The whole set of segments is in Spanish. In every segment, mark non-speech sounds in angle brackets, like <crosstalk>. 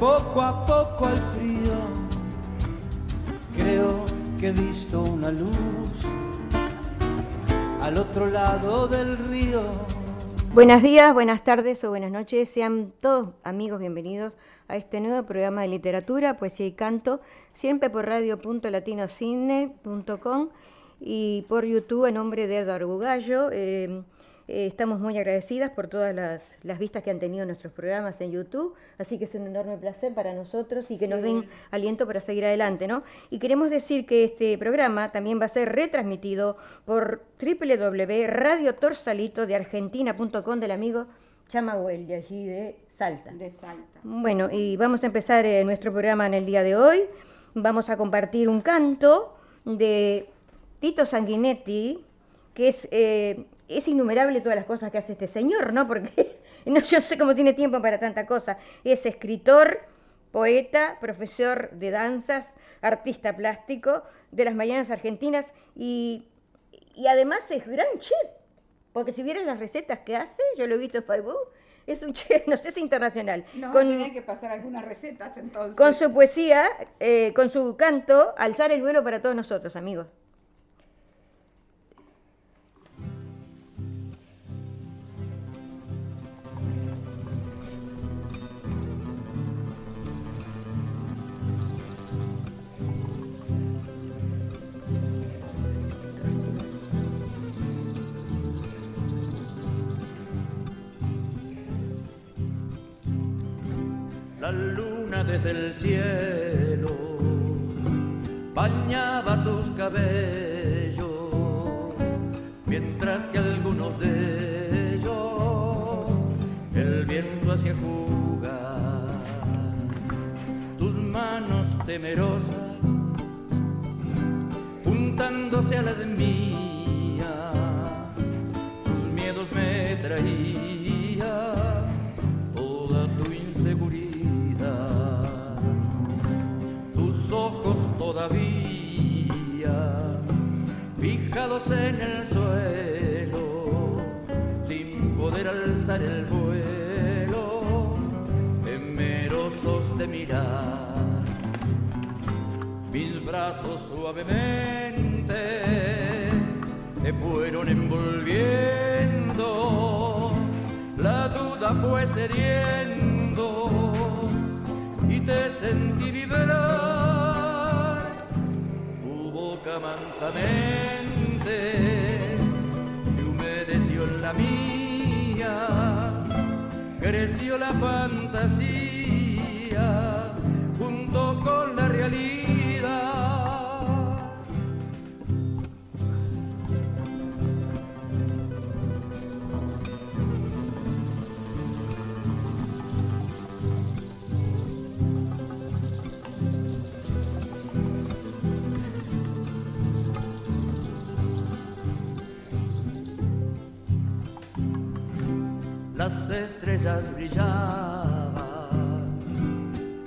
Poco a poco al frío. Creo que he visto una luz al otro lado del río. Buenos días, buenas tardes o buenas noches. Sean todos amigos bienvenidos a este nuevo programa de literatura, poesía y canto, siempre por radio.latinocine.com y por YouTube en nombre de Eduardo Bugallo. Eh, eh, estamos muy agradecidas por todas las, vistas que han tenido nuestros programas en YouTube, así que es un enorme placer para nosotros y que nos den aliento para seguir adelante, ¿no? Y queremos decir que este programa también va a ser retransmitido por www.radiotorsalito de argentina.com del amigo Chamahuel, de allí de Salta. De Salta. Bueno, y vamos a empezar eh, nuestro programa en el día de hoy. Vamos a compartir un canto de Tito Sanguinetti, que es eh, es innumerable todas las cosas que hace este señor, ¿no? Porque <laughs> no, yo sé cómo tiene tiempo para tanta cosa. Es escritor, poeta, profesor de danzas, artista plástico de las Mañanas Argentinas y, además es gran chef. Porque si vieras las recetas que hace, yo lo he visto en Facebook, es un <laughs> chef, no sé, es internacional. No, con, que pasar algunas recetas entonces. Con su poesía, eh, con su canto, alzar el vuelo para todos nosotros, amigos. La luna desde el cielo bañaba tus cabellos, mientras que algunos de ellos el viento hacía jugar. Tus manos temerosas, juntándose a las mías, en el suelo, sin poder alzar el vuelo, temerosos de mirar. Mis brazos suavemente te fueron envolviendo, la duda fue cediendo y te sentí vibrar mansamente se humedeció la mía, creció la fantasía las estrellas brillaban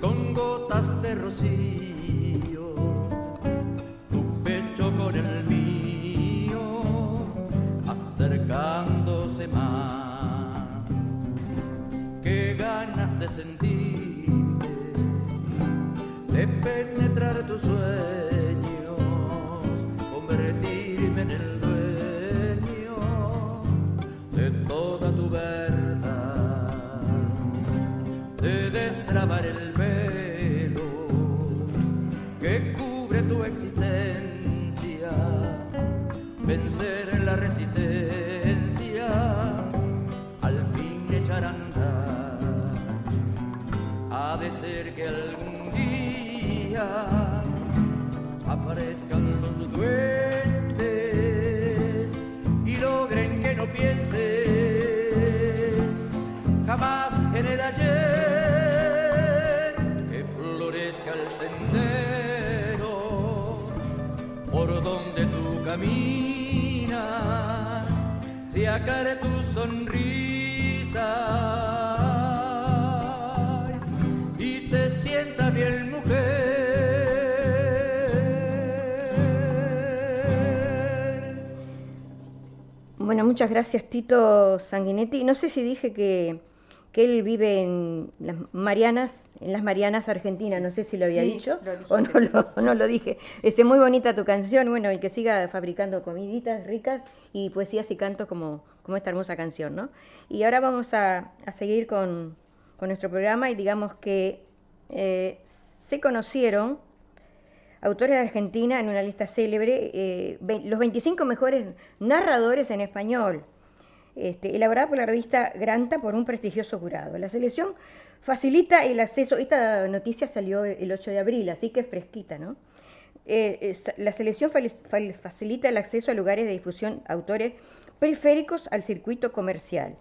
con gotas de rocío, tu pecho con el mío, acercándose más. Qué ganas de sentirte, de penetrar tus sueños, muchas gracias Tito Sanguinetti. No sé si dije que, que él vive en las Marianas, en las Marianas Argentinas, no sé si lo había Sí, dicho lo o no, sí. lo, no lo dije. Este, muy bonita tu canción, bueno, y que siga fabricando comiditas ricas y poesías y cantos como, como esta hermosa canción, ¿no? Y ahora vamos a, a seguir con, con nuestro programa y digamos que eh, se conocieron autores de Argentina en una lista célebre, eh, los 25 mejores narradores en español, este, elaborada por la revista Granta por un prestigioso jurado. La selección facilita el acceso, esta noticia salió el 8 de abril, así que es fresquita, ¿no? Eh, la selección facilita el acceso a lugares de difusión, autores periféricos al circuito comercial.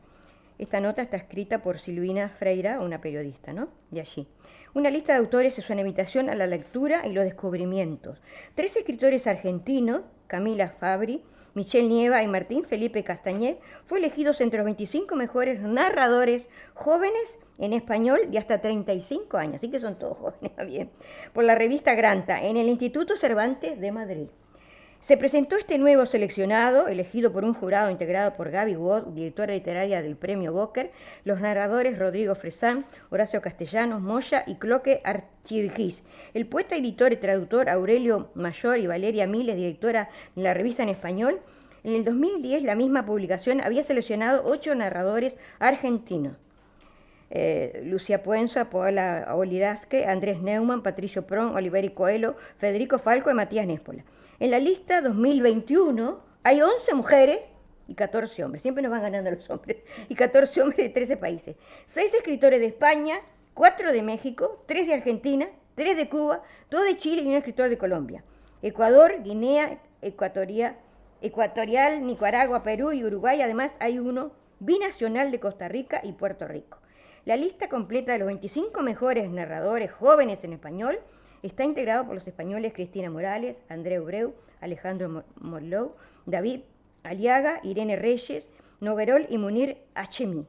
Esta nota está escrita por Silvina Freira, una periodista, ¿no? De allí. Una lista de autores es una invitación a la lectura y los descubrimientos. Tres escritores argentinos, Camila Fabri, Michelle Nieva y Martín Felipe Castañet, fue elegidos entre los 25 mejores narradores jóvenes en español de hasta 35 años, así que son todos jóvenes, <laughs> bien, por la revista Granta, en el Instituto Cervantes de Madrid. Se presentó este nuevo seleccionado, elegido por un jurado integrado por Gaby Watt, directora literaria del Premio Booker, los narradores Rodrigo Fresán, Horacio Castellanos, Moya y Cloque Archirgis, el poeta, editor y traductor Aurelio Mayor y Valeria Miles, directora de la revista en español. En el 2010 la misma publicación había seleccionado ocho narradores argentinos. Eh, Lucia Puenzo, Paola Olirasque, Andrés Neumann, Patricio Pron, Oliveri Coelho, Federico Falco y Matías Néspola. En la lista 2021 hay 11 mujeres y 14 hombres, siempre nos van ganando los hombres, y 14 hombres de 13 países. 6 escritores de España, 4 de México, 3 de Argentina, 3 de Cuba, 2 de Chile y un escritor de Colombia. Ecuador, Guinea, Ecuatoria, Ecuatorial, Nicaragua, Perú y Uruguay. Además hay uno binacional de Costa Rica y Puerto Rico. La lista completa de los 25 mejores narradores jóvenes en español está integrado por los españoles Cristina Morales, André Ubreu, Alejandro Mo- Morlou, David Aliaga, Irene Reyes, Noguerol y Munir Hachemi.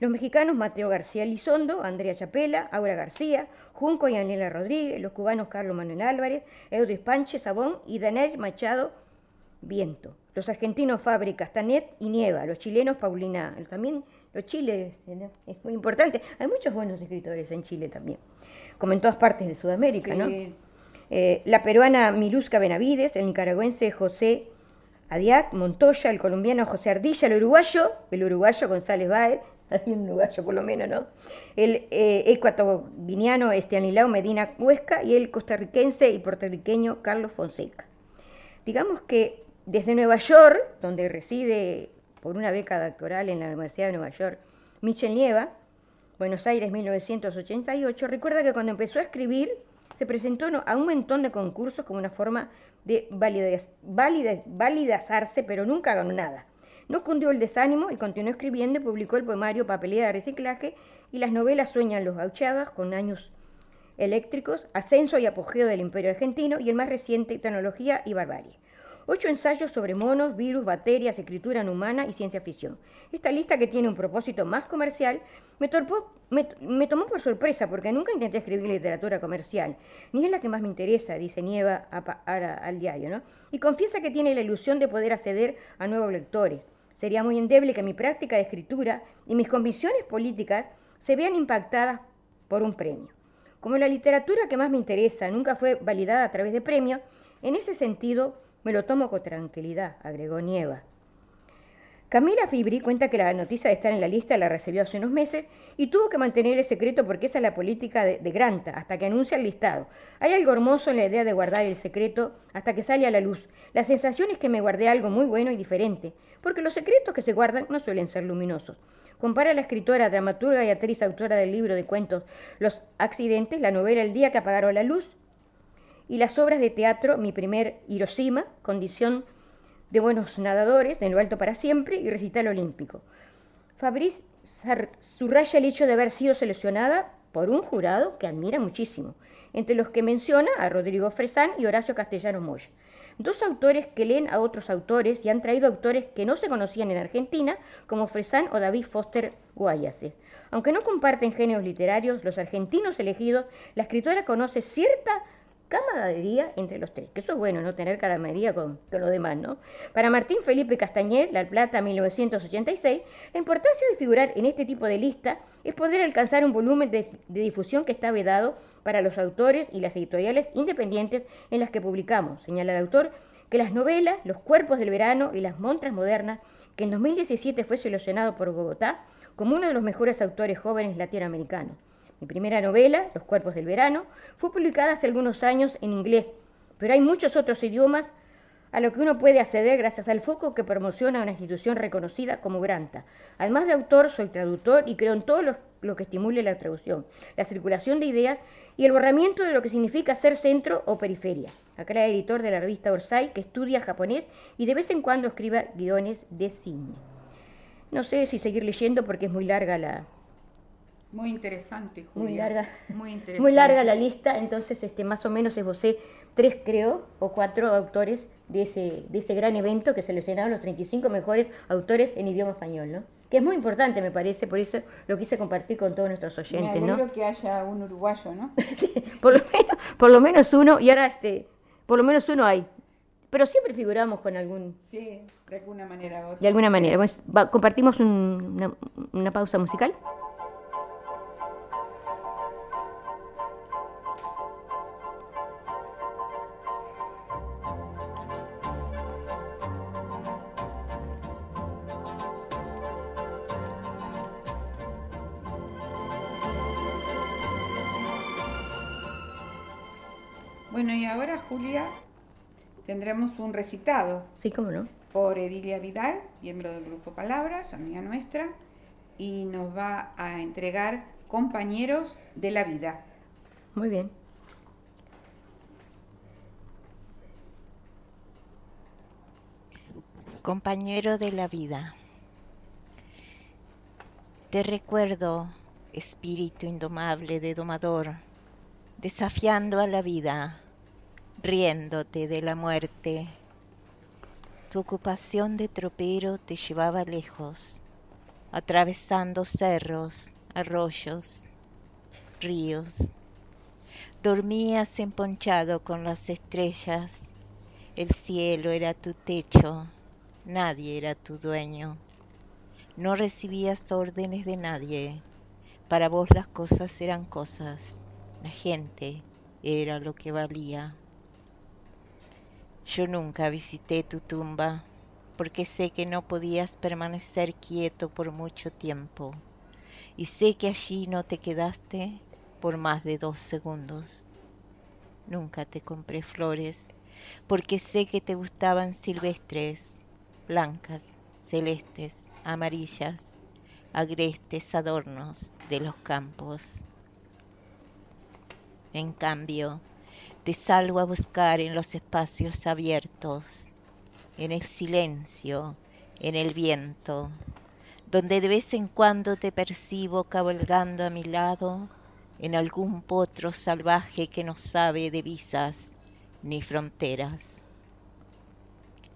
Los mexicanos Mateo García Lizondo, Andrea Chapela, Aura García, Junco y Anela Rodríguez, los cubanos Carlos Manuel Álvarez, Eudris Panche Sabón y Daniel Machado Viento. Los argentinos Fabri, Castanet y Nieva. Los chilenos Paulina. También los chiles es muy importante. Hay muchos buenos escritores en Chile también, como en todas partes de Sudamérica, ¿no? Eh, la peruana Milusca Benavides, el nicaragüense José Adiac, Montoya, el colombiano José Ardilla, el uruguayo, el uruguayo González Báez, <laughs> hay un uruguayo por lo menos, ¿no? El eh, ecuatoguineano Estianilao Medina Huesca y el costarricense y puertorriqueño Carlos Fonseca. Digamos que desde Nueva York, donde reside por una beca doctoral en la Universidad de Nueva York, Michel Nieva, Buenos Aires 1988, recuerda que cuando empezó a escribir se presentó a un montón de concursos como una forma de validez- valide- validazarse, pero nunca ganó nada. No cundió el desánimo y continuó escribiendo y publicó el poemario Papelera de Reciclaje y las novelas Sueñan los gauchadas con años eléctricos, Ascenso y Apogeo del Imperio Argentino y el más reciente Tecnología y Barbarie. Ocho ensayos sobre monos, virus, bacterias, escritura no humana y ciencia ficción. Esta lista, que tiene un propósito más comercial, me, me- me tomó por sorpresa porque nunca intenté escribir literatura comercial, ni es la que más me interesa, dice Nieva a a la- al diario, ¿no? Y confiesa que tiene la ilusión de poder acceder a nuevos lectores. Sería muy endeble que mi práctica de escritura y mis convicciones políticas se vean impactadas por un premio. Como la literatura que más me interesa nunca fue validada a través de premios, en ese sentido me lo tomo con tranquilidad, agregó Nieva. Camila Fibri cuenta que la noticia de estar en la lista la recibió hace unos meses y tuvo que mantener el secreto porque esa es la política de, Granta, hasta que anuncia el listado. Hay algo hermoso en la idea de guardar el secreto hasta que sale a la luz. La sensación es que me guardé algo muy bueno y diferente, porque los secretos que se guardan no suelen ser luminosos. Compara la escritora, dramaturga y actriz autora del libro de cuentos Los accidentes, la novela El día que apagaron la luz, y las obras de teatro Mi primer Hiroshima, Condición de buenos nadadores, En lo alto para siempre y Recital olímpico. Fabrice subraya el hecho de haber sido seleccionada por un jurado que admira muchísimo. entre los que menciona a Rodrigo Fresán y Horacio Castellano Moya. Dos autores que leen a otros autores y han traído autores que no se conocían en Argentina, como Fresán o David Foster Guayase. Aunque no comparten géneros literarios, los argentinos elegidos, la escritora conoce cierta camaradería entre los tres, que eso es bueno, no tener camaradería con, con los demás, ¿no? Para Martín Felipe Castañet, La Plata 1986, la importancia de figurar en este tipo de lista es poder alcanzar un volumen de, de difusión que está vedado para los autores y las editoriales independientes en las que publicamos. Señala el autor que las novelas, Los cuerpos del verano y Las montras modernas, que en 2017 fue seleccionado por Bogotá como uno de los mejores autores jóvenes latinoamericanos. Mi primera novela, Los cuerpos del verano, fue publicada hace algunos años en inglés, pero hay muchos otros idiomas a lo que uno puede acceder gracias al foco que promociona una institución reconocida como Granta. Además de autor, soy traductor y creo en todo lo, que estimule la traducción, la circulación de ideas y el borramiento de lo que significa ser centro o periferia. Acá era editor de la revista Orsay, que estudia japonés y de vez en cuando escribe guiones de cine. No sé si seguir leyendo porque es muy larga la, muy interesante, Julia. Muy larga. Muy interesante. <laughs> Muy larga la lista, entonces este, más o menos esbocé tres, creo, o cuatro autores de ese, de ese gran evento que seleccionaron los 35 mejores autores en idioma español, ¿no? Que es muy importante, me parece, por eso lo quise compartir con todos nuestros oyentes, me ¿no? que haya un uruguayo, ¿no? <laughs> sí, por lo, menos, por lo menos uno, y ahora este, por lo menos uno hay. Pero siempre figuramos con algún... Sí, de alguna manera u otra. De alguna manera. Pues, compartimos una, una pausa musical. Bueno, y ahora, Julia, tendremos un recitado. Sí, cómo no. Por Edilia Vidal, miembro del Grupo Palabras, amiga nuestra, y nos va a entregar Compañeros de la Vida. Muy bien. Compañero de la vida. Te recuerdo, espíritu indomable de domador, desafiando a la vida riéndote de la muerte. Tu ocupación de tropero te llevaba lejos, atravesando cerros, arroyos, ríos. Dormías emponchado con las estrellas, el cielo era tu techo, nadie era tu dueño. No recibías órdenes de nadie, para vos las cosas eran cosas, la gente era lo que valía. Yo nunca visité tu tumba porque sé que no podías permanecer quieto por mucho tiempo y sé que allí no te quedaste por más de dos segundos. Nunca te compré flores porque sé que te gustaban silvestres, blancas, celestes, amarillas, agrestes adornos de los campos. En cambio, te salgo a buscar en los espacios abiertos, en el silencio, en el viento, donde de vez en cuando te percibo cabalgando a mi lado en algún potro salvaje que no sabe de visas ni fronteras.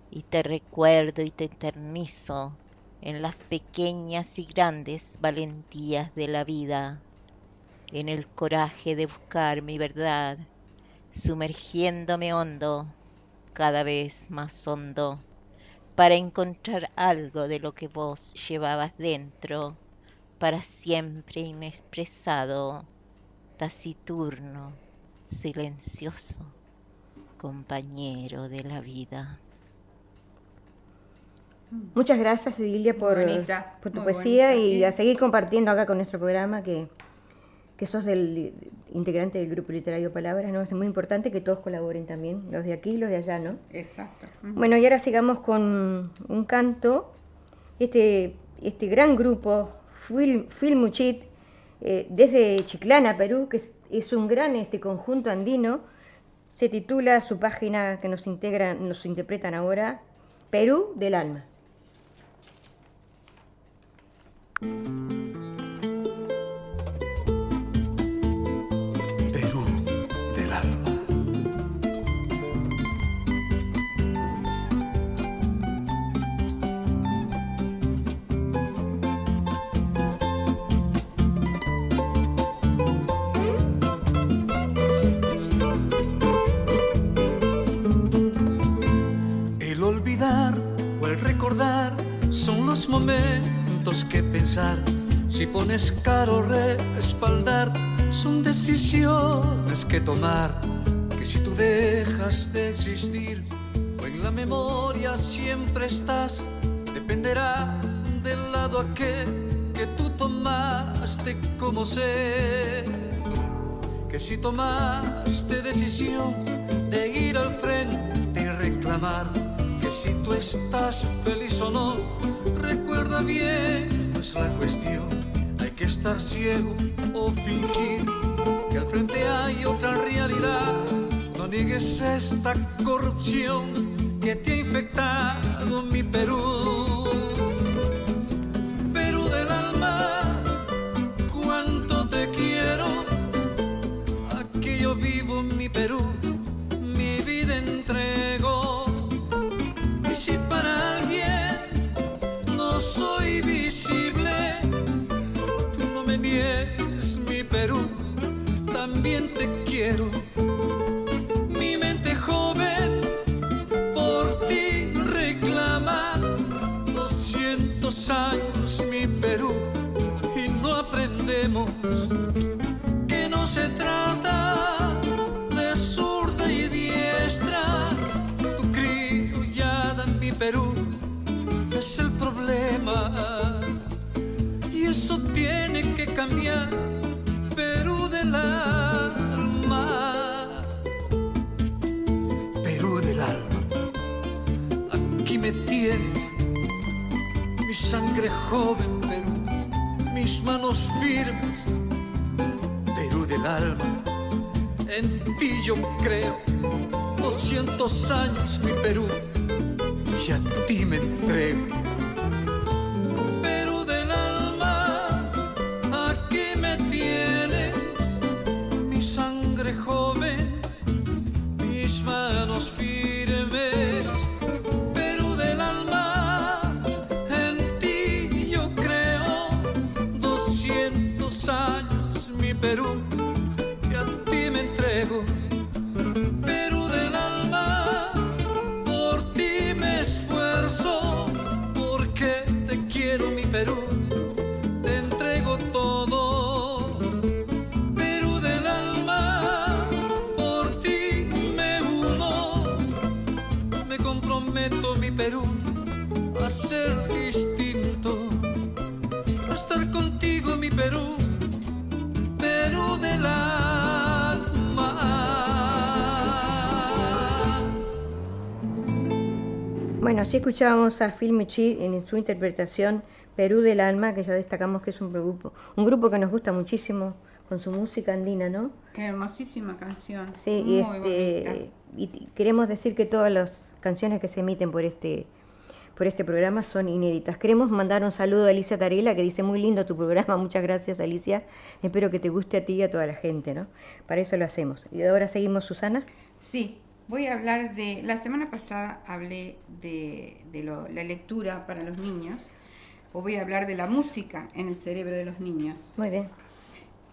Y te recuerdo y te eternizo en las pequeñas y grandes valentías de la vida, en el coraje de buscar mi verdad sumergiéndome hondo, cada vez más hondo, para encontrar algo de lo que vos llevabas dentro, para siempre inexpresado, taciturno, silencioso, compañero de la vida. Muchas gracias, Edilia, por, por tu poesía y a seguir compartiendo acá con nuestro programa que que sos del integrante del grupo literario Palabras, ¿no? Es muy importante que todos colaboren también, los de aquí y los de allá, ¿no? Exacto. Bueno, y ahora sigamos con un canto. Este, este gran grupo, Filmuchit, eh, desde Chiclana, Perú, que es, un gran este conjunto andino, se titula su página que nos integran, nos interpretan ahora, Perú del alma. Pensar. Si pones caro respaldar, son decisiones que tomar. Que si tú dejas de existir, o en la memoria siempre estás, dependerá del lado aquel que tú tomaste como ser. Que si tomaste decisión de ir al frente y reclamar que si tú estás feliz o no, no es la cuestión. Hay que estar ciego o fingir que al frente hay otra realidad. No niegues esta corrupción que te ha infectado mi. Perú mi Perú, también te quiero. Mi mente joven por ti reclama 200 años mi Perú y no aprendemos Perú del alma, Perú del alma, aquí me tienes mi sangre joven Perú, mis manos firmes, Perú del alma, en ti yo creo, 200 años mi Perú, y a ti me entrego. Bueno, así escuchábamos a Phil Michi en su interpretación Perú del Alma, que ya destacamos que es un grupo, un grupo que nos gusta muchísimo con su música andina, ¿no? Qué hermosísima canción. Sí, muy y, bonita. este, y t- queremos decir que todas las canciones que se emiten por este por este programa son inéditas. Queremos mandar un saludo a Alicia Tarela, que dice muy lindo tu programa, <laughs> muchas gracias Alicia, espero que te guste a ti y a toda la gente, ¿no? Para eso lo hacemos. Y ahora seguimos, Susana. Sí, voy a hablar de. La semana pasada hablé de, de lo- la lectura para los niños. Hoy voy a hablar de la música en el cerebro de los niños. Muy bien.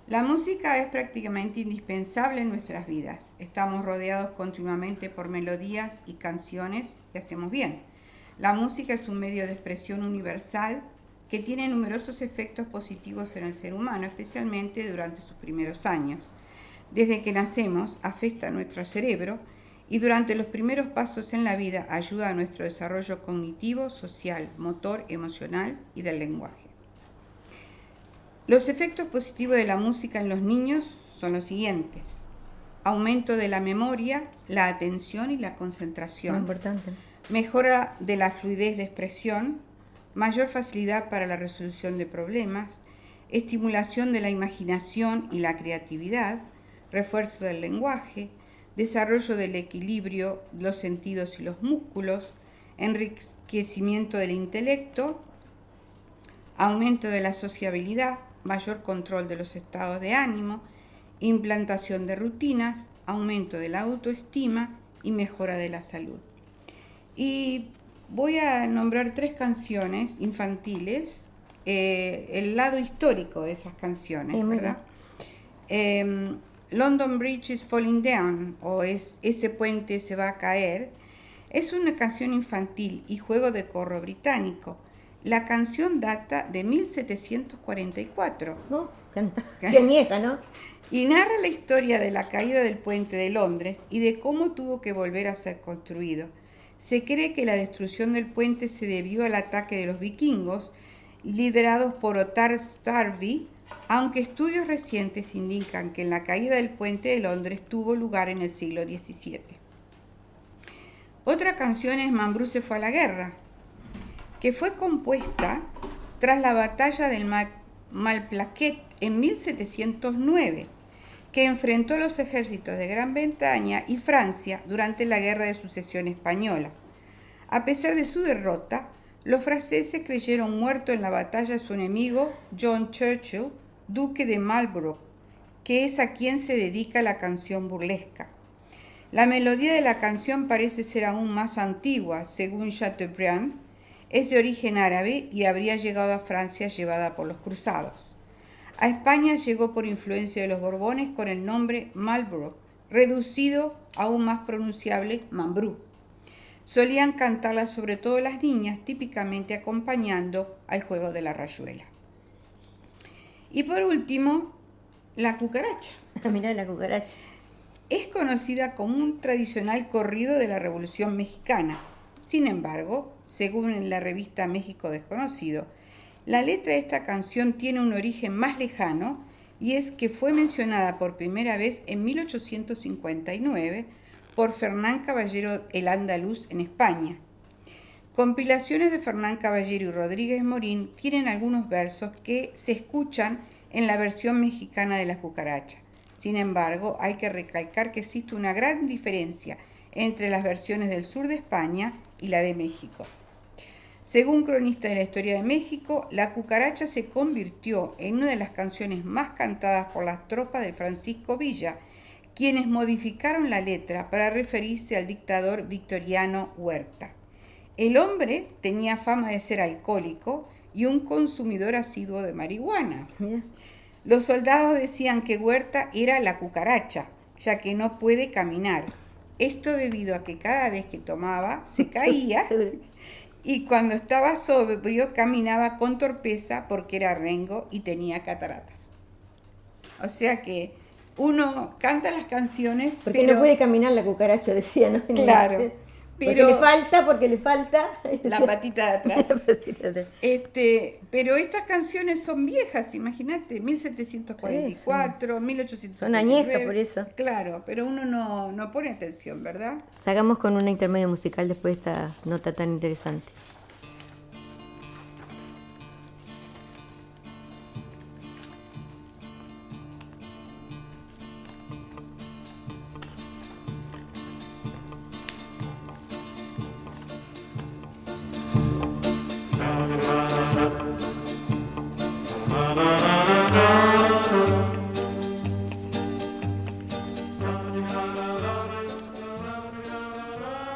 La música es prácticamente indispensable en nuestras vidas. Estamos rodeados continuamente por melodías y canciones que hacemos bien. La música es un medio de expresión universal que tiene numerosos efectos positivos en el ser humano, especialmente durante sus primeros años. Desde que nacemos afecta a nuestro cerebro y durante los primeros pasos en la vida ayuda a nuestro desarrollo cognitivo, social, motor, emocional y del lenguaje. Los efectos positivos de la música en los niños son los siguientes. Aumento de la memoria, la atención y la concentración. importante. Mejora de la fluidez de expresión, mayor facilidad para la resolución de problemas, estimulación de la imaginación y la creatividad, refuerzo del lenguaje, desarrollo del equilibrio, los sentidos y los músculos, enriquecimiento del intelecto, aumento de la sociabilidad, mayor control de los estados de ánimo, implantación de rutinas, aumento de la autoestima y mejora de la salud. Y voy a nombrar tres canciones infantiles, eh, el lado histórico de esas canciones, Sí, ¿verdad? Em, London Bridge is Falling Down o es Ese puente se va a caer, es una canción infantil y juego de corro británico. La canción data de 1744. ¿No? <laughs> Qué nieja, ¿no? Y narra la historia de la caída del puente de Londres y de cómo tuvo que volver a ser construido. Se cree que la destrucción del puente se debió al ataque de los vikingos, liderados por Ottar Starvi, aunque estudios recientes indican que la caída del puente de Londres tuvo lugar en el siglo XVII. Otra canción es Mambrú se fue a la guerra, que fue compuesta tras la batalla del Malplaquet en 1709, que enfrentó los ejércitos de Gran Bretaña y Francia durante la Guerra de Sucesión Española. A pesar de su derrota, los franceses creyeron muerto en la batalla a su enemigo John Churchill, duque de Marlborough, que es a quien se dedica la canción burlesca. La melodía de la canción parece ser aún más antigua, según Chateaubriand. Es de origen árabe y habría llegado a Francia llevada por los cruzados. A España llegó por influencia de los Borbones con el nombre Marlborough, reducido aún más pronunciable Mambrú. Solían cantarla sobre todo las niñas, típicamente acompañando al juego de la rayuela. Y por último, la cucaracha. <laughs> Mirá la cucaracha es conocida como un tradicional corrido de la Revolución Mexicana. Sin embargo, según en la revista México Desconocido, la letra de esta canción tiene un origen más lejano y es que fue mencionada por primera vez en 1859 por Fernán Caballero el Andaluz en España. Compilaciones de Fernán Caballero y Rodríguez Morín tienen algunos versos que se escuchan en la versión mexicana de la cucaracha. Sin embargo, hay que recalcar que existe una gran diferencia entre las versiones del sur de España y la de México. Según cronista de la historia de México, la cucaracha se convirtió en una de las canciones más cantadas por las tropas de Francisco Villa, quienes modificaron la letra para referirse al dictador victoriano Huerta. El hombre tenía fama de ser alcohólico y un consumidor asiduo de marihuana. Los soldados decían que Huerta era la cucaracha, ya que no puede caminar. Esto debido a que cada vez que tomaba se <laughs> caía y cuando estaba sobrio caminaba con torpeza porque era rengo y tenía cataratas. O sea que uno canta las canciones. Porque no puede caminar la cucaracha, decía, ¿no? <laughs> Claro. Pero, le falta, porque le falta <laughs> <laughs> la patita de atrás. Este, pero estas canciones son viejas, imagínate, 1744, 1850. Son añejas por eso. Claro, pero uno no, no pone atención, ¿verdad? Sacamos con una intermedio musical después de esta nota tan interesante.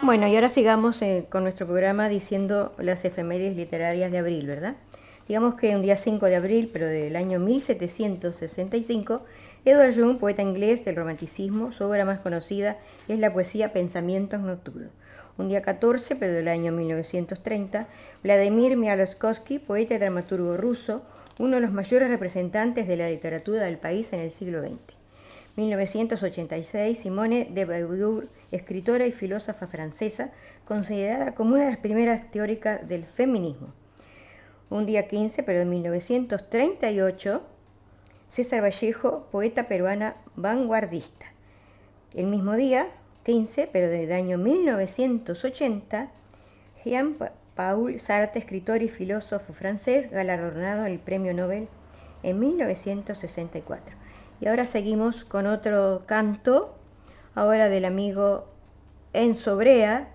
Bueno, y ahora sigamos eh, con nuestro programa diciendo las efemérides literarias de abril, ¿verdad? Digamos que un día 5 de abril, pero del año 1765, Edward Young, poeta inglés del romanticismo, su obra más conocida es la poesía Pensamientos Nocturnos. Un día 14, pero del año 1930, Vladimir Mialoskovsky, poeta y dramaturgo ruso, uno de los mayores representantes de la literatura del país en el siglo XX. 1986, Simone de Beauvoir, escritora y filósofa francesa, considerada como una de las primeras teóricas del feminismo. Un día 15, pero de 1938, César Vallejo, poeta peruana vanguardista. El mismo día, 15, pero del año 1980, Jean-Paul Sartre, escritor y filósofo francés, galardonado el Premio Nobel en 1964. Y ahora seguimos con otro canto, ahora del amigo Enzo Brea,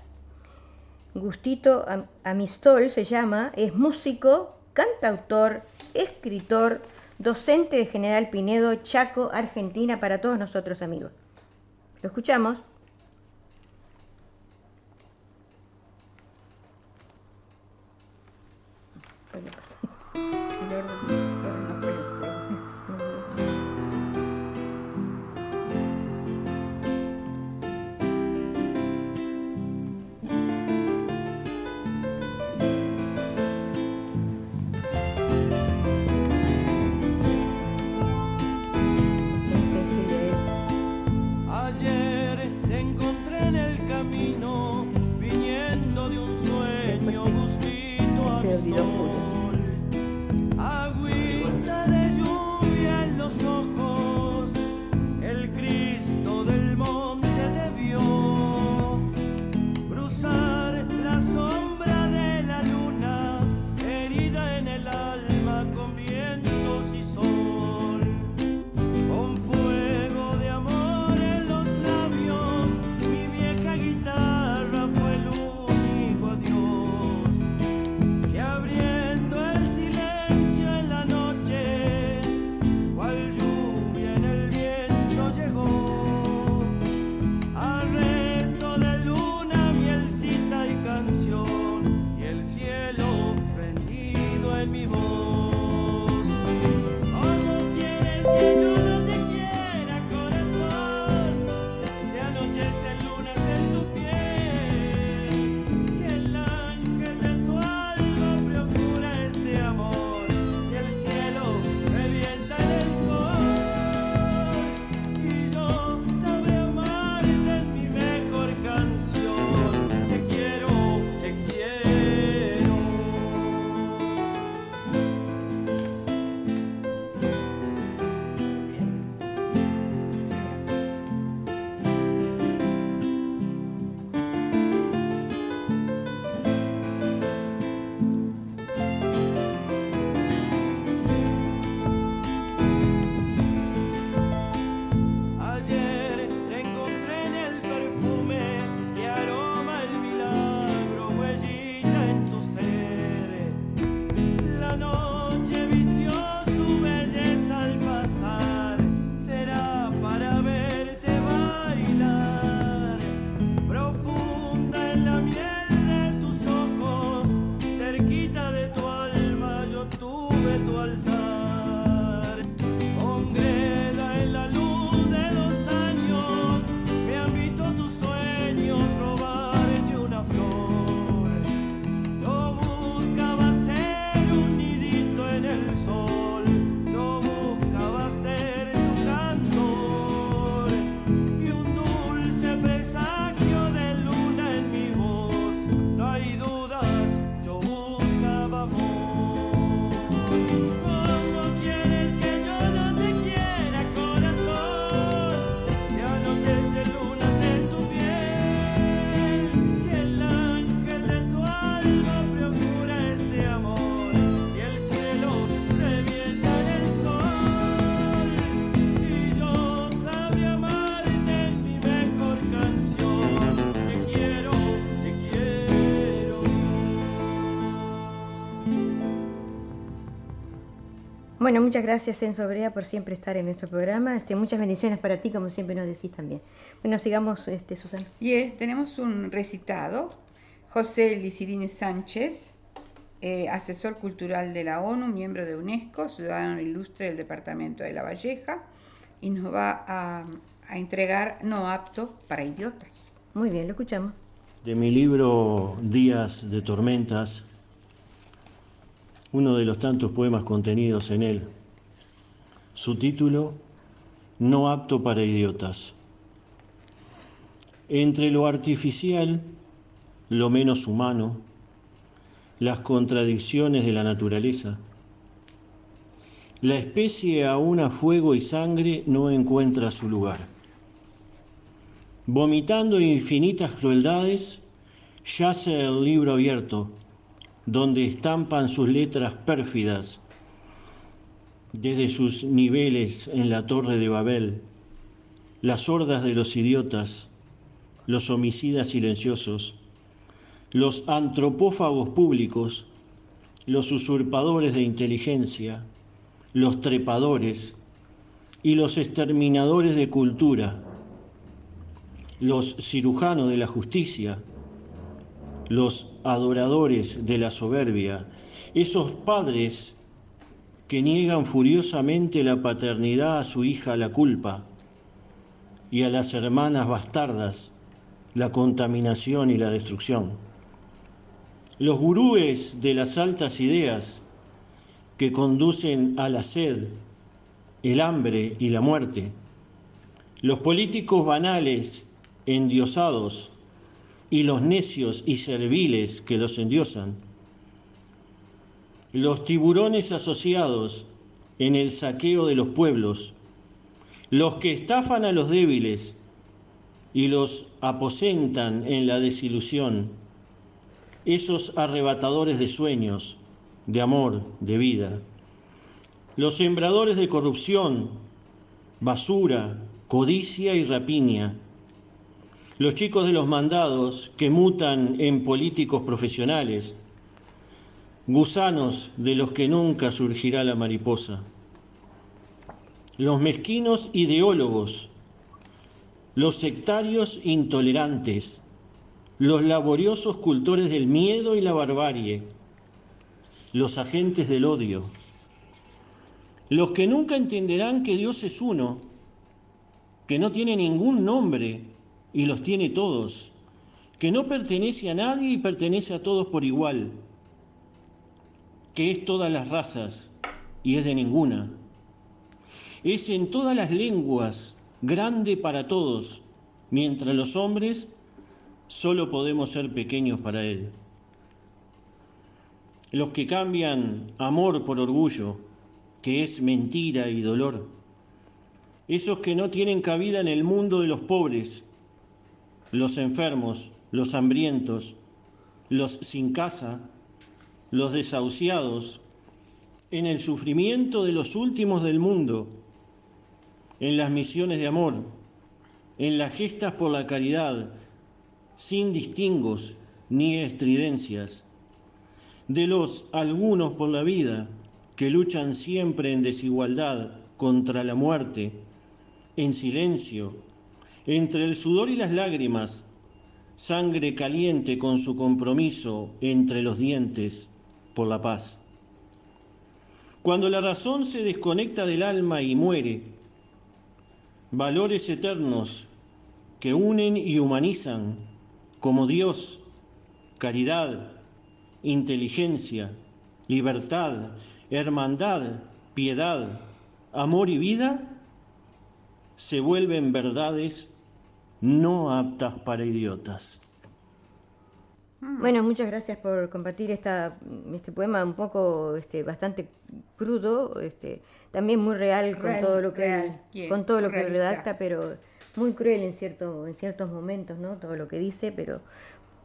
Gustito Amistol se llama, es músico, cantautor, escritor, docente de General Pinedo, Chaco, Argentina, para todos nosotros amigos. Lo escuchamos. la noche. Bueno, muchas gracias Enzo Brea por siempre estar en nuestro programa. Este, muchas bendiciones para ti, como siempre nos decís también. Bueno, sigamos, este, Susana. Y eh, tenemos un recitado. José Licidine Sánchez, eh, asesor cultural de la ONU, miembro de UNESCO, ciudadano ilustre del Departamento de La Valleja, y nos va a, a entregar No apto para idiotas. Muy bien, lo escuchamos. De mi libro Días de Tormentas, uno de los tantos poemas contenidos en él. Su título, No apto para idiotas. Entre lo artificial, lo menos humano, las contradicciones de la naturaleza, la especie aún a fuego y sangre no encuentra su lugar. Vomitando infinitas crueldades, yace el libro abierto, donde estampan sus letras pérfidas desde sus niveles en la torre de Babel, las hordas de los idiotas, los homicidas silenciosos, los antropófagos públicos, los usurpadores de inteligencia, los trepadores y los exterminadores de cultura, los cirujanos de la justicia, los adoradores de la soberbia, esos padres que niegan furiosamente la paternidad a su hija la culpa y a las hermanas bastardas la contaminación y la destrucción. Los gurúes de las altas ideas que conducen a la sed, el hambre y la muerte. Los políticos banales, endiosados, y los necios y serviles que los endiosan. Los tiburones asociados en el saqueo de los pueblos, los que estafan a los débiles y los aposentan en la desilusión, esos arrebatadores de sueños, de amor, de vida, los sembradores de corrupción, basura, codicia y rapiña, los chicos de los mandados que mutan en políticos profesionales, gusanos de los que nunca surgirá la mariposa, los mezquinos ideólogos, los sectarios intolerantes, los laboriosos cultores del miedo y la barbarie, los agentes del odio, los que nunca entenderán que Dios es uno, que no tiene ningún nombre y los tiene todos, que no pertenece a nadie y pertenece a todos por igual, que es todas las razas y es de ninguna. Es en todas las lenguas, grande para todos, mientras los hombres solo podemos ser pequeños para Él. Los que cambian amor por orgullo, que es mentira y dolor. Esos que no tienen cabida en el mundo de los pobres, los enfermos, los hambrientos, los sin casa, los desahuciados, en el sufrimiento de los últimos del mundo, en las misiones de amor, en las gestas por la caridad, sin distingos ni estridencias, de los algunos por la vida que luchan siempre en desigualdad contra la muerte, en silencio, entre el sudor y las lágrimas, sangre caliente con su compromiso entre los dientes por la paz. Cuando la razón se desconecta del alma y muere, valores eternos que unen y humanizan como Dios, caridad, inteligencia, libertad, hermandad, piedad, amor y vida, se vuelven verdades no aptas para idiotas. Mm. Bueno, muchas gracias por compartir esta, este poema un poco, este, bastante crudo, este, también muy real con todo lo que con todo lo que redacta, pero muy cruel en cierto, en ciertos momentos, ¿no? Todo lo que dice, pero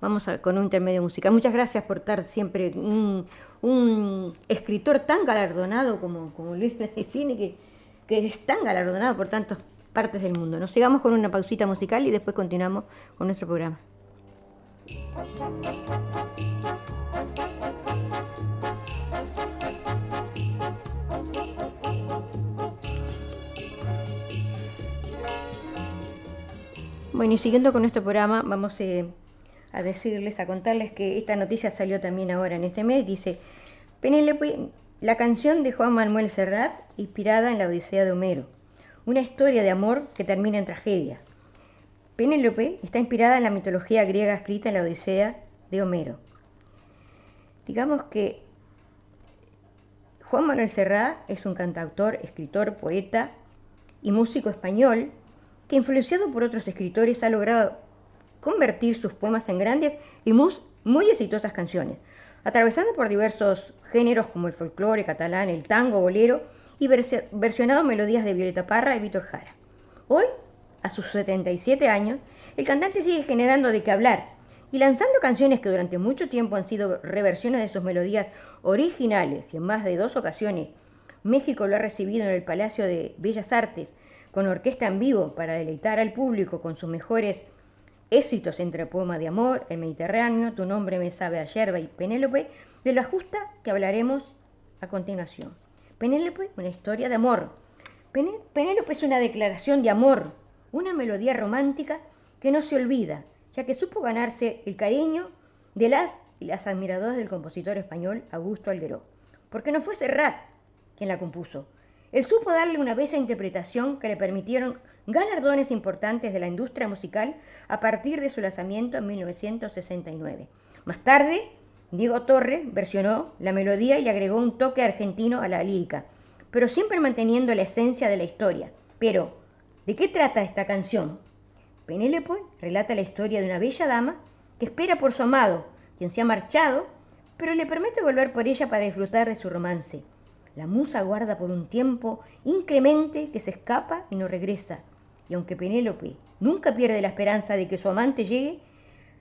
vamos a, con un intermedio musical. Muchas gracias por estar siempre un, un escritor tan galardonado como, como Luis Cine, que, que es tan galardonado por tantos partes del mundo. Nos sigamos con una pausita musical y después continuamos con nuestro programa. Bueno, y siguiendo con nuestro programa, vamos eh, a decirles, a contarles que esta noticia salió también ahora en este mes. Dice, Penélope, la canción de Juan Manuel Serrat, inspirada en la Odisea de Homero. Una historia de amor que termina en tragedia. Penélope está inspirada en la mitología griega escrita en la Odisea de Homero. Digamos que Juan Manuel Serrat es un cantautor, escritor, poeta y músico español que influenciado por otros escritores ha logrado convertir sus poemas en grandes y muy, exitosas canciones, atravesando por diversos géneros como el folclore catalán, el tango, bolero y versionado melodías de Violeta Parra y Víctor Jara. Hoy, a sus 77 años, el cantante sigue generando de qué hablar y lanzando canciones que durante mucho tiempo han sido reversiones de sus melodías originales y en más de dos ocasiones México lo ha recibido en el Palacio de Bellas Artes con orquesta en vivo para deleitar al público con sus mejores éxitos entre Poema de Amor, El Mediterráneo, Tu nombre me sabe a yerba y Penélope, de la justa que hablaremos a continuación. Penélope, una historia de amor. Penélope es una declaración de amor, una melodía romántica que no se olvida, ya que supo ganarse el cariño de las y las admiradoras del compositor español Augusto Algueró, porque no fue Serrat quien la compuso. Él supo darle una bella interpretación que le permitieron galardones importantes de la industria musical a partir de su lanzamiento en 1969. Más tarde, Diego Torres versionó la melodía y le agregó un toque argentino a la lírica, pero siempre manteniendo la esencia de la historia. Pero, ¿de qué trata esta canción? Penélope relata la historia de una bella dama que espera por su amado, quien se ha marchado, pero le permite volver por ella para disfrutar de su romance. La musa guarda por un tiempo inclemente que se escapa y no regresa, y aunque Penélope nunca pierde la esperanza de que su amante llegue,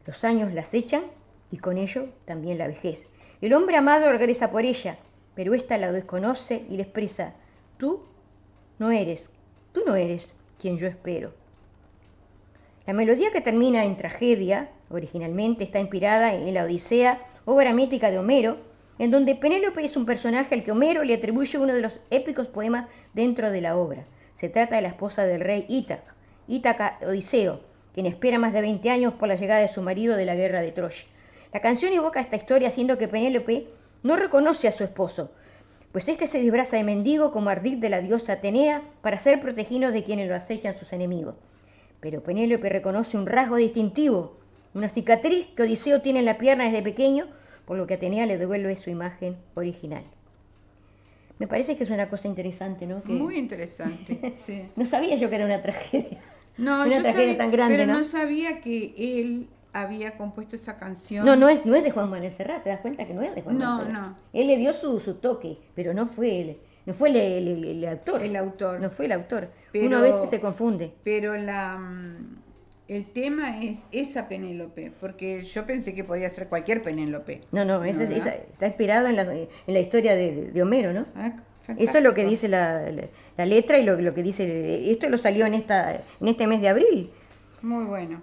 los años la acechan y con ello también la vejez. El hombre amado regresa por ella, pero ésta la desconoce y le expresa, tú no eres, tú no eres quien yo espero. La melodía que termina en tragedia, originalmente está inspirada en la Odisea, obra mítica de Homero, en donde Penélope es un personaje al que Homero le atribuye uno de los épicos poemas dentro de la obra. Se trata de la esposa del rey Ítaca, Ítaca Odiseo, quien espera más de 20 años por la llegada de su marido de la guerra de Troya. La canción evoca esta historia haciendo que Penélope no reconoce a su esposo, pues éste se disfraza de mendigo como ardid de la diosa Atenea para ser protegido de quienes lo acechan sus enemigos. Pero Penélope reconoce un rasgo distintivo, una cicatriz que Odiseo tiene en la pierna desde pequeño, por lo que Atenea le devuelve su imagen original. Me parece que es una cosa interesante, ¿no? Muy interesante, <laughs> sí. no sabía yo que era una tragedia. No, una tragedia tan grande, pero ¿no? no sabía que él había compuesto esa canción. No, no es, no es de Juan Manuel Serrat, te das cuenta que no es de Juan no, Manuel Serrat. No, Él le dio su, su toque, pero no fue él. No fue el, el, el, autor. El autor. No fue el autor. Pero, Uno a veces se confunde. Pero la, mm, el tema es esa Penélope, porque yo pensé que podía ser cualquier Penélope. No, no, esa, esa, está inspirado en la, en la historia de, de Homero, ¿no? Ah, Eso es lo que dice la, la, la letra y lo, lo, que dice. Esto lo salió en, esta, en este mes de abril. Muy bueno.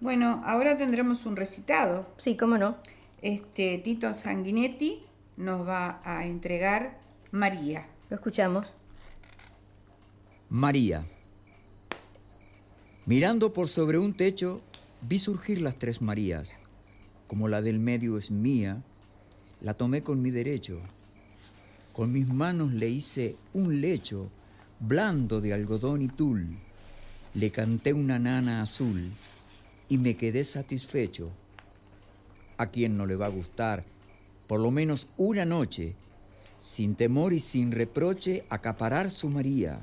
Bueno, ahora tendremos un recitado. Sí, cómo no. Este Tito Sanguinetti nos va a entregar María. Lo escuchamos. María. Mirando por sobre un techo, vi surgir las tres Marías. Como la del medio es mía, la tomé con mi derecho. Con mis manos le hice un lecho blando de algodón y tul. Le canté una nana azul y me quedé satisfecho. A quien no le va a gustar, por lo menos una noche, sin temor y sin reproche, acaparar su María,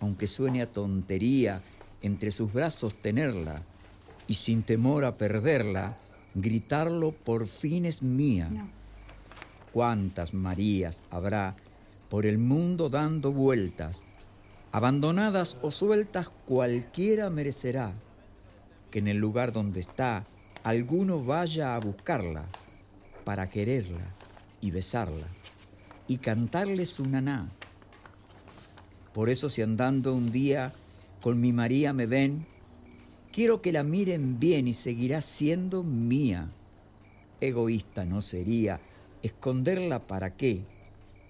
aunque suene a tontería, entre sus brazos tenerla, y sin temor a perderla, gritarlo por fin es mía. No. ¿Cuántas Marías habrá por el mundo dando vueltas? Abandonadas o sueltas cualquiera merecerá que en el lugar donde está alguno vaya a buscarla para quererla y besarla y cantarle su naná. Por eso si andando un día con mi María me ven, quiero que la miren bien y seguirá siendo mía. Egoísta no sería esconderla para qué,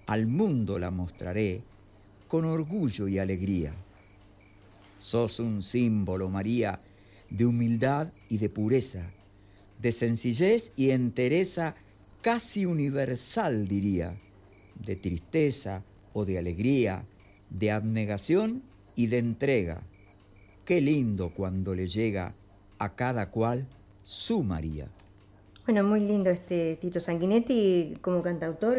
al mundo la mostraré con orgullo y alegría. Sos un símbolo, María, de humildad y de pureza, de sencillez y entereza casi universal, diría, de tristeza o de alegría, de abnegación y de entrega. Qué lindo cuando le llega a cada cual su María. Bueno, muy lindo este Tito Sanguinetti como cantautor,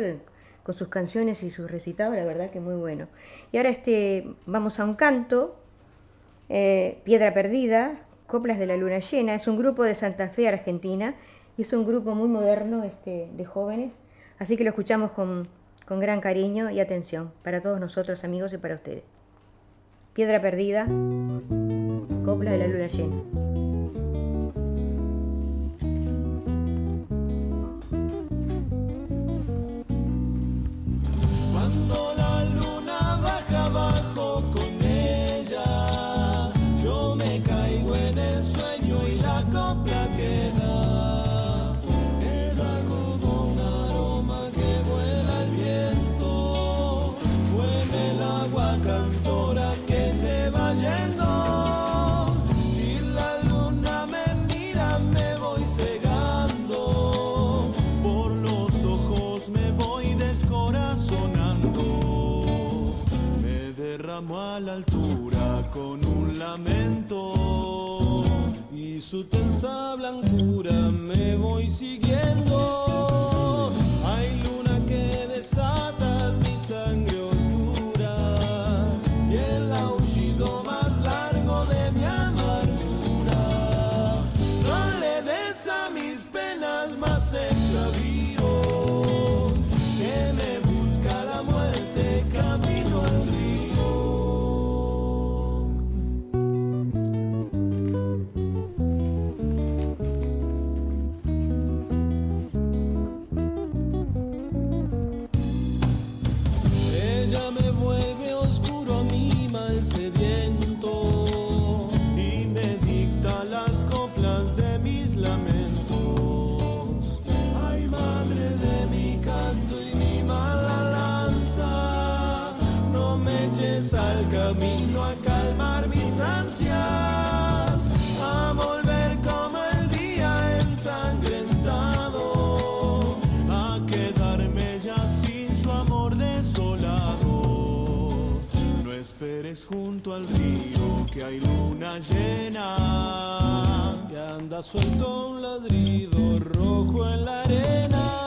con sus canciones y sus recitados, la verdad que muy bueno. Y ahora este, vamos a un canto, eh, Piedra Perdida, Coplas de la Luna Llena, es un grupo de Santa Fe, Argentina, y es un grupo muy moderno este, de jóvenes, así que lo escuchamos con, con gran cariño y atención para todos nosotros amigos y para ustedes. Piedra Perdida, Coplas de la Luna Llena. A la altura con un lamento y su tensa blancura me voy siguiendo. Esperes junto al río que hay luna llena, que anda suelto un ladrido rojo en la arena.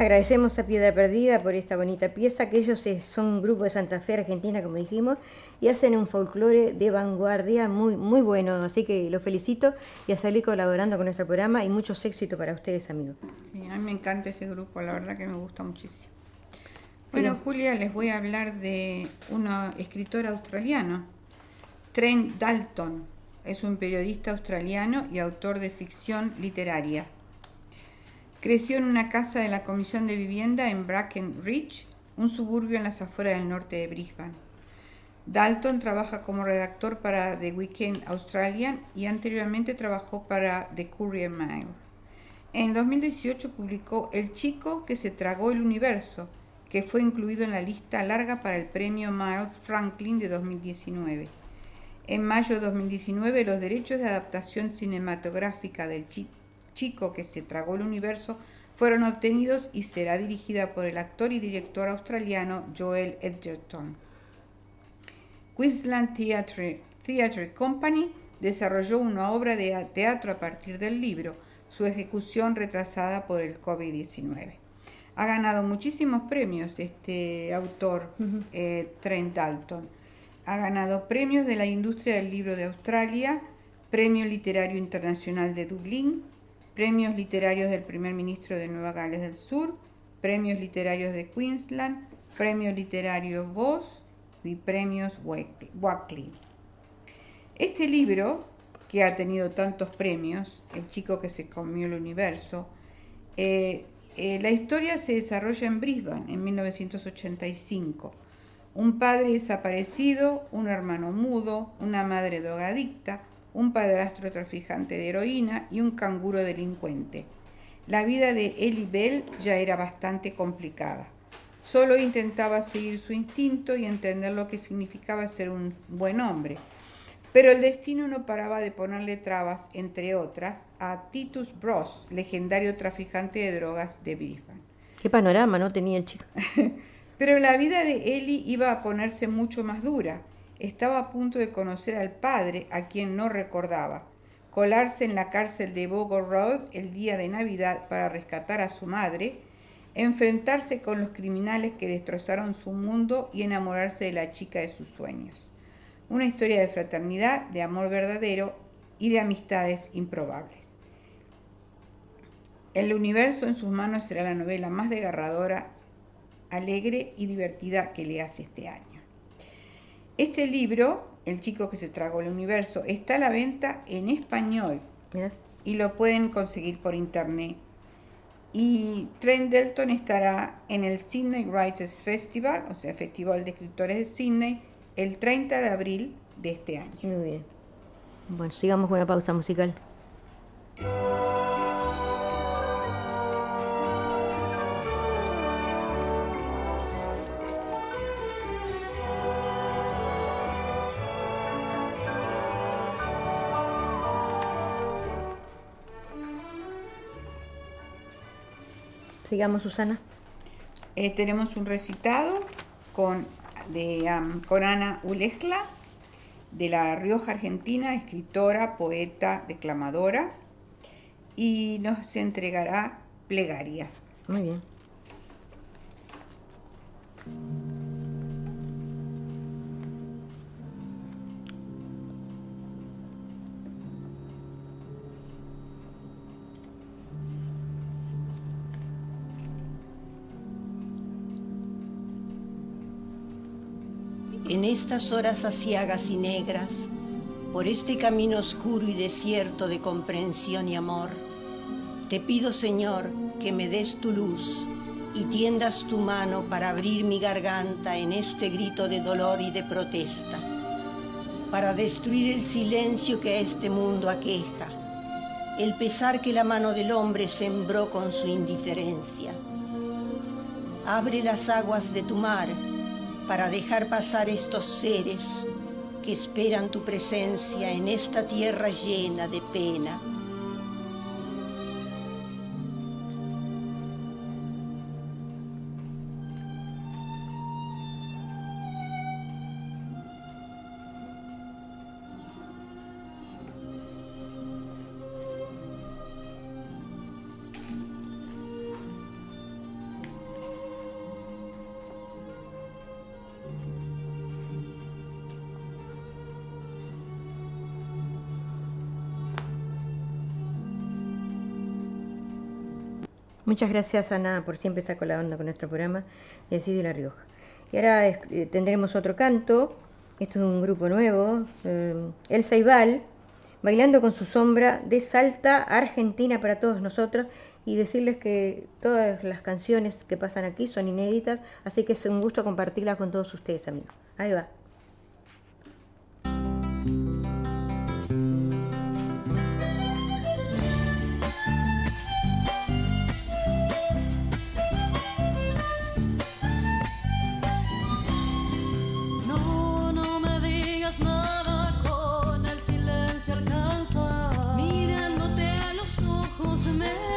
Agradecemos a Piedra Perdida por esta bonita pieza, que ellos son un grupo de Santa Fe, Argentina, como dijimos, y hacen un folclore de vanguardia muy, muy bueno, así que los felicito y a salir colaborando con nuestro programa y muchos éxitos para ustedes, amigos. Sí, a mí me encanta este grupo, la verdad que me gusta muchísimo. Bueno, Julia, les voy a hablar de un escritor australiano, Trent Dalton. Es un periodista australiano y autor de ficción literaria. Creció en una casa de la Comisión de Vivienda en Bracken Ridge, un suburbio en las afueras del norte de Brisbane. Dalton trabaja como redactor para The Weekend Australian y anteriormente trabajó para The Courier Mail. En 2018 publicó El chico que se tragó el universo, que fue incluido en la lista larga para el premio Miles Franklin de 2019. En mayo de 2019 los derechos de adaptación cinematográfica del chi- chico que se tragó el universo fueron obtenidos y será dirigida por el actor y director australiano Joel Edgerton. Queensland Theatre, Theatre Company desarrolló una obra de teatro a partir del libro, su ejecución retrasada por el COVID-19. Ha ganado muchísimos premios este autor, eh, Trent Dalton. Ha ganado premios de la industria del libro de Australia, Premio Literario Internacional de Dublín, premios literarios del primer ministro de Nueva Gales del Sur, premios literarios de Queensland, premio literario Voz y premios Wackley. Este libro, que ha tenido tantos premios, El chico que se comió el universo, eh, Eh, la historia se desarrolla en Brisbane en 1985. Un padre desaparecido, un hermano mudo, una madre drogadicta, un padrastro traficante de heroína y un canguro delincuente. La vida de Ellie Bell ya era bastante complicada. Solo intentaba seguir su instinto y entender lo que significaba ser un buen hombre. Pero el destino no paraba de ponerle trabas, entre otras, a Titus Bros, legendario traficante de drogas de Brisbane. Qué panorama, ¿no? Tenía el chico. <laughs> Pero la vida de Ellie iba a ponerse mucho más dura. Estaba a punto de conocer al padre, a quien no recordaba, colarse en la cárcel de Bogo Road el día de Navidad para rescatar a su madre, enfrentarse con los criminales que destrozaron su mundo y enamorarse de la chica de sus sueños. Una historia de fraternidad, de amor verdadero y de amistades improbables. El universo en sus manos será la novela más desgarradora, alegre y divertida que le hace este año. Este libro, El chico que se tragó el universo, está a la venta en español Mira. y lo pueden conseguir por internet. Y Trent Delton estará en el Sydney Writers Festival, o sea, Festival de Escritores de Sydney, el 30 de abril de este año. Muy bien. Bueno, sigamos con la pausa musical. Sigamos, Susana. Eh, tenemos un recitado con, de, con Ana Ulescla, de La Rioja, Argentina, escritora, poeta, declamadora, y nos entregará plegaria. Muy bien. En estas horas aciagas y negras, por este camino oscuro y desierto de comprensión y amor, te pido, Señor, que me des tu luz y tiendas tu mano para abrir mi garganta en este grito de dolor y de protesta, para destruir el silencio que a este mundo aqueja, el pesar que la mano del hombre sembró con su indiferencia. Abre las aguas de tu mar para dejar pasar estos seres que esperan tu presencia en esta tierra llena de pena. Muchas gracias, Ana, por siempre estar colaborando con nuestro programa de así de La Rioja. Y ahora eh, tendremos otro canto. Esto es un grupo nuevo, eh, El Ceibal, bailando con su sombra de Salta, Argentina para todos nosotros. Y decirles que todas las canciones que pasan aquí son inéditas, así que es un gusto compartirlas con todos ustedes, amigos. Ahí va. Ojos me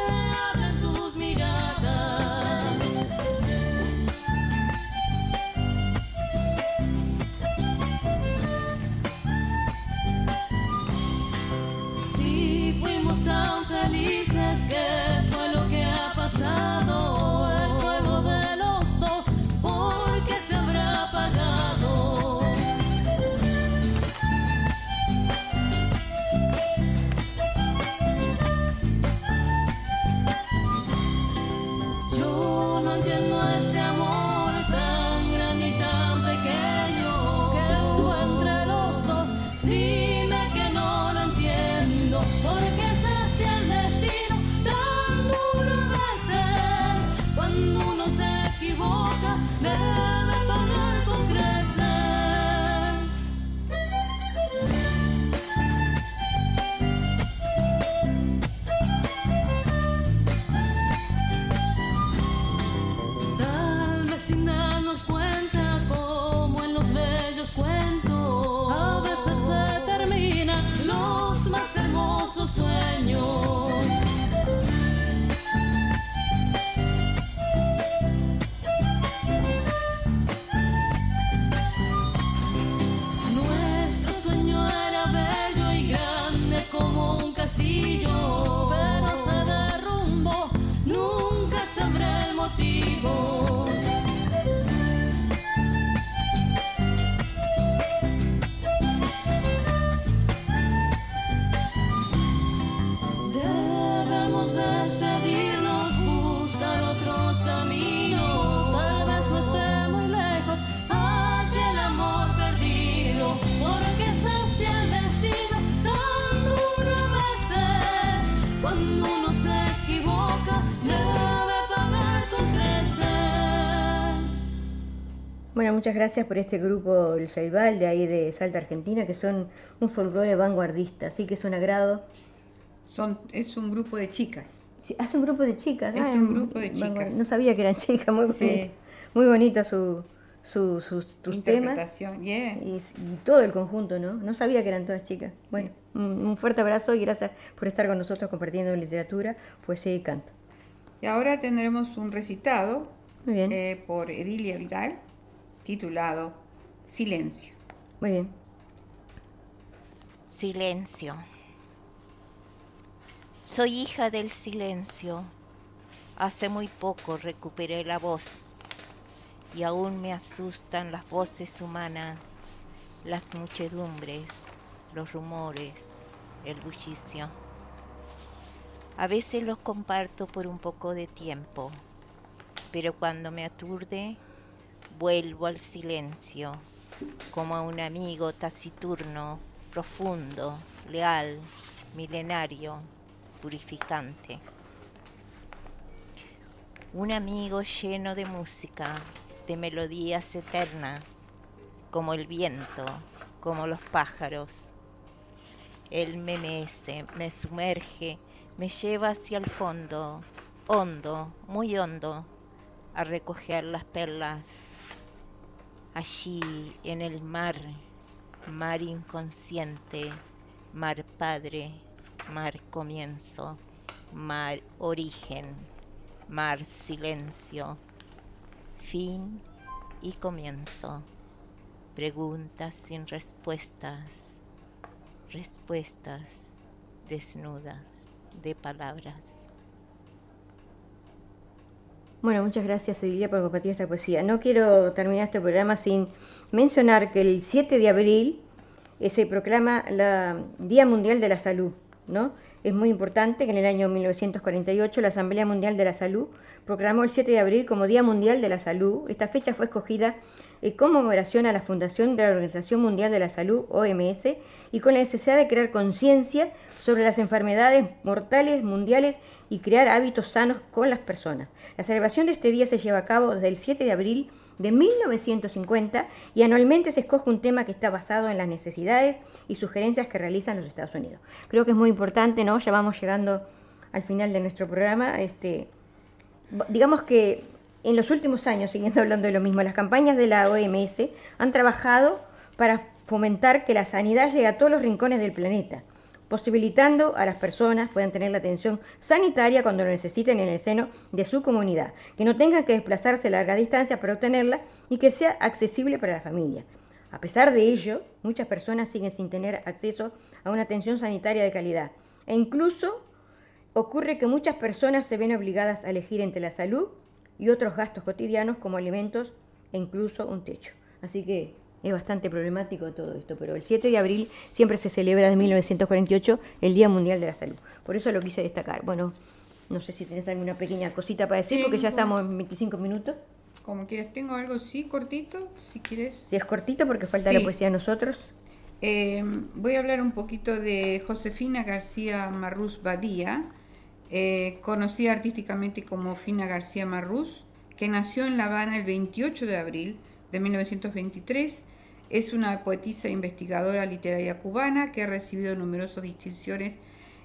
muchas gracias por este grupo El Ceibal de ahí de Salta, Argentina, que son un folclore vanguardista, así que es un agrado. Son, es un grupo de chicas. Sí, hace un grupo de chicas. Es ah, un grupo de chicas. No sabía que eran chicas, muy Sí. bonito. Muy bonito su, su, sus- tus temas. Interpretación, yeah. Y, y todo el conjunto, ¿no? No sabía que eran todas chicas. Bueno, un, un fuerte abrazo y gracias por estar con nosotros compartiendo literatura, poesía y canto. Y ahora tendremos un recitado Muy bien, eh, por Edilia Vidal titulado Silencio. muy bien. Silencio. Soy hija del silencio. Hace muy poco recuperé la voz y aún me asustan las voces humanas, las muchedumbres, los rumores, el bullicio. A veces los comparto por un poco de tiempo, pero cuando me aturde, vuelvo al silencio, como a un amigo taciturno, profundo, leal, milenario, purificante. Un amigo lleno de música, de melodías eternas, como el viento, como los pájaros. Él me mece, me sumerge, me lleva hacia el fondo, hondo, muy hondo, a recoger las perlas. Allí en el mar, mar inconsciente, mar padre, mar comienzo, mar origen, mar silencio, fin y comienzo. Preguntas sin respuestas, respuestas desnudas de palabras. Bueno, muchas gracias Edilia por compartir esta poesía. No quiero terminar este programa sin mencionar que el 7 de abril eh, se proclama la Día Mundial de la Salud, ¿no? Es muy importante que en el año 1948 la Asamblea Mundial de la Salud proclamó el 7 de abril como Día Mundial de la Salud. Esta fecha fue escogida en conmemoración a la fundación de la Organización Mundial de la Salud, OMS, y con la necesidad de crear conciencia sobre las enfermedades mortales mundiales y crear hábitos sanos con las personas. La celebración de este día se lleva a cabo desde el 7 de abril de 1950 y anualmente se escoge un tema que está basado en las necesidades y sugerencias que realizan los Estados Unidos. Creo que es muy importante, ¿no? Ya vamos llegando al final de nuestro programa. Este, digamos que en los últimos años, siguiendo hablando de lo mismo, las campañas de la OMS han trabajado para fomentar que la sanidad llegue a todos los rincones del planeta, posibilitando a las personas puedan tener la atención sanitaria cuando lo necesiten en el seno de su comunidad, que no tengan que desplazarse larga distancia para obtenerla y que sea accesible para la familia. A pesar de ello, muchas personas siguen sin tener acceso a una atención sanitaria de calidad e incluso ocurre que muchas personas se ven obligadas a elegir entre la salud y otros gastos cotidianos como alimentos e incluso un techo. Así que es bastante problemático todo esto, pero el 7 de abril siempre se celebra en 1948 el Día Mundial de la Salud. Por eso lo quise destacar. Bueno, no sé si tenés alguna pequeña cosita para decir, porque ya estamos en 25 minutos. Como quieras, tengo algo sí cortito, si quieres. Si es cortito, porque falta Sí. la poesía a nosotros. Eh, voy a hablar un poquito de Josefina García Marrús Badía, eh, conocida artísticamente como Fina García Marrús, que nació en La Habana el 28 de abril de 1923. Es una poetisa e investigadora literaria cubana que ha recibido numerosas distinciones,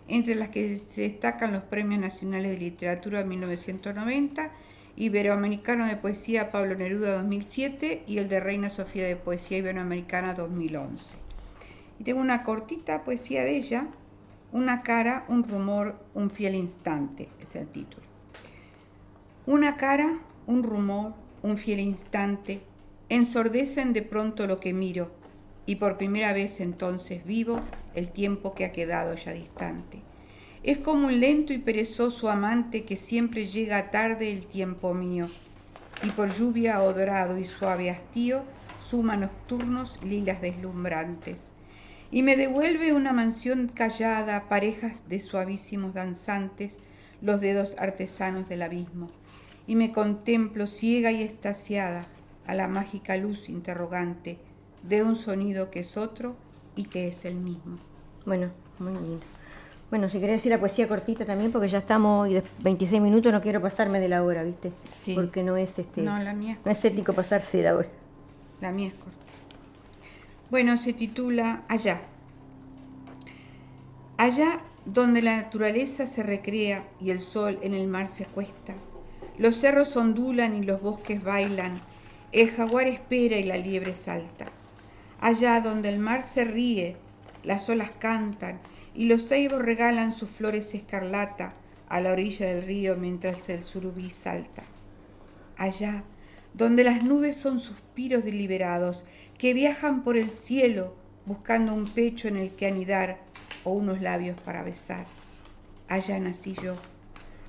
entre las que se destacan los Premios Nacionales de Literatura 1990, Iberoamericano de Poesía Pablo Neruda 2007 y el de Reina Sofía de Poesía Iberoamericana 2011. Y tengo una cortita poesía de ella, Una cara, un rumor, un fiel instante, es el título. Una cara, un rumor, un fiel instante, ensordecen de pronto lo que miro, y por primera vez entonces vivo el tiempo que ha quedado ya distante. Es como un lento y perezoso amante que siempre llega tarde el tiempo mío, y por lluvia o dorado y suave hastío suma nocturnos lilas deslumbrantes. Y me devuelve una mansión callada, parejas de suavísimos danzantes, los dedos artesanos del abismo. Y me contemplo ciega y estasiada a la mágica luz interrogante de un sonido que es otro y que es el mismo. Bueno, muy lindo. Bueno, si querés decir la poesía cortita también, porque ya estamos y de 26 minutos, no quiero pasarme de la hora, ¿viste? Sí. Porque no es este No, la mía es no es ético pasarse de la hora. La mía es corta. Bueno, se titula Allá. Allá donde la naturaleza se recrea y el sol en el mar se acuesta. Los cerros ondulan y los bosques bailan. El jaguar espera y la liebre salta. Allá donde el mar se ríe, las olas cantan y los ceibos regalan sus flores escarlata a la orilla del río mientras el surubí salta. Allá donde las nubes son suspiros deliberados que viajan por el cielo buscando un pecho en el que anidar o unos labios para besar. Allá nací yo,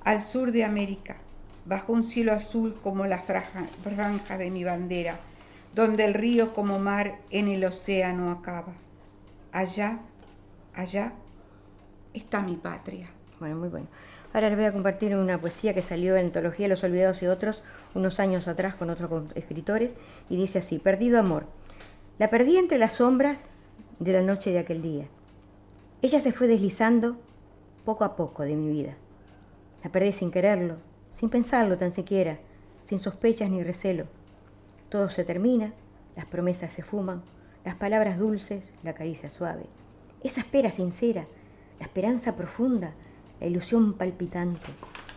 al sur de América, bajo un cielo azul como la franja, de mi bandera, donde el río como mar en el océano acaba. Allá, allá está mi patria. Bueno, muy bueno. Ahora les voy a compartir una poesía que salió en Antología los Olvidados y otros unos años atrás con otros escritores y dice así, Perdido amor. La perdí entre las sombras de la noche de aquel día. Ella se fue deslizando poco a poco de mi vida. La perdí sin quererlo, sin pensarlo tan siquiera, sin sospechas ni recelo. Todo se termina, las promesas se fuman, las palabras dulces, la caricia suave. Esa espera sincera, la esperanza profunda, la ilusión palpitante,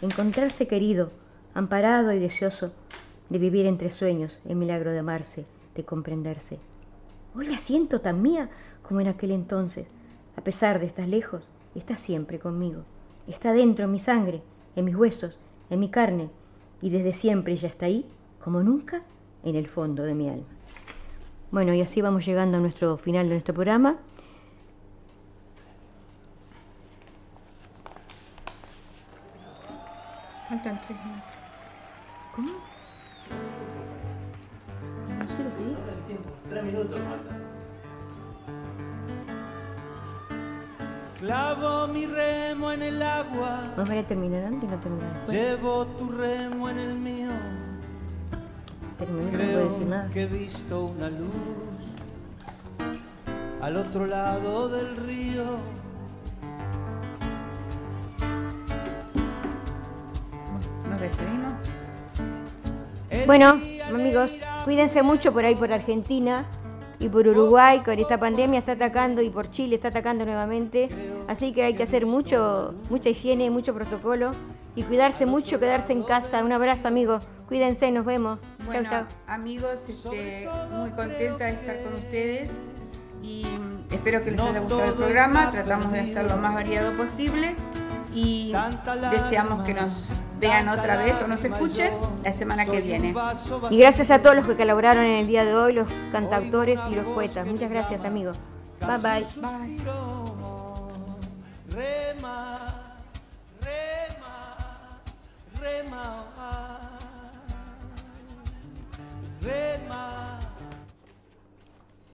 encontrarse querido, amparado y deseoso de vivir entre sueños el milagro de amarse, de comprenderse. Hoy la siento tan mía como en aquel entonces. A pesar de estar lejos, está siempre conmigo. Está dentro en mi sangre, en mis huesos, en mi carne, y desde siempre ella está ahí, como nunca, en el fondo de mi alma. Bueno, y así vamos llegando a nuestro final de nuestro programa. Faltan tres minutos. Clavo mi remo en el agua, Vamos a terminar antes y no terminar después. llevo tu remo en el mío. Terminar, no puedo decir Creo nada. que he visto una luz al otro lado del río. Nos despedimos. Bueno, amigos, cuídense mucho por ahí por Argentina y por Uruguay, que esta pandemia está atacando y por Chile está atacando nuevamente. Así que hay que hacer mucho, mucha higiene, mucho protocolo y cuidarse mucho, quedarse en casa. Un abrazo, amigos. Cuídense, nos vemos. Bueno, chau, chau. amigos, este, muy contenta de estar con ustedes y mm, espero que les haya gustado el programa. Tratamos de hacerlo lo más variado posible y deseamos que nos vean otra vez o nos escuchen la semana que viene. Y gracias a todos los que colaboraron en el día de hoy, los cantautores y los poetas. Muchas gracias, amigos. Bye bye. Bye. Rema, Rema, Rema, Rema.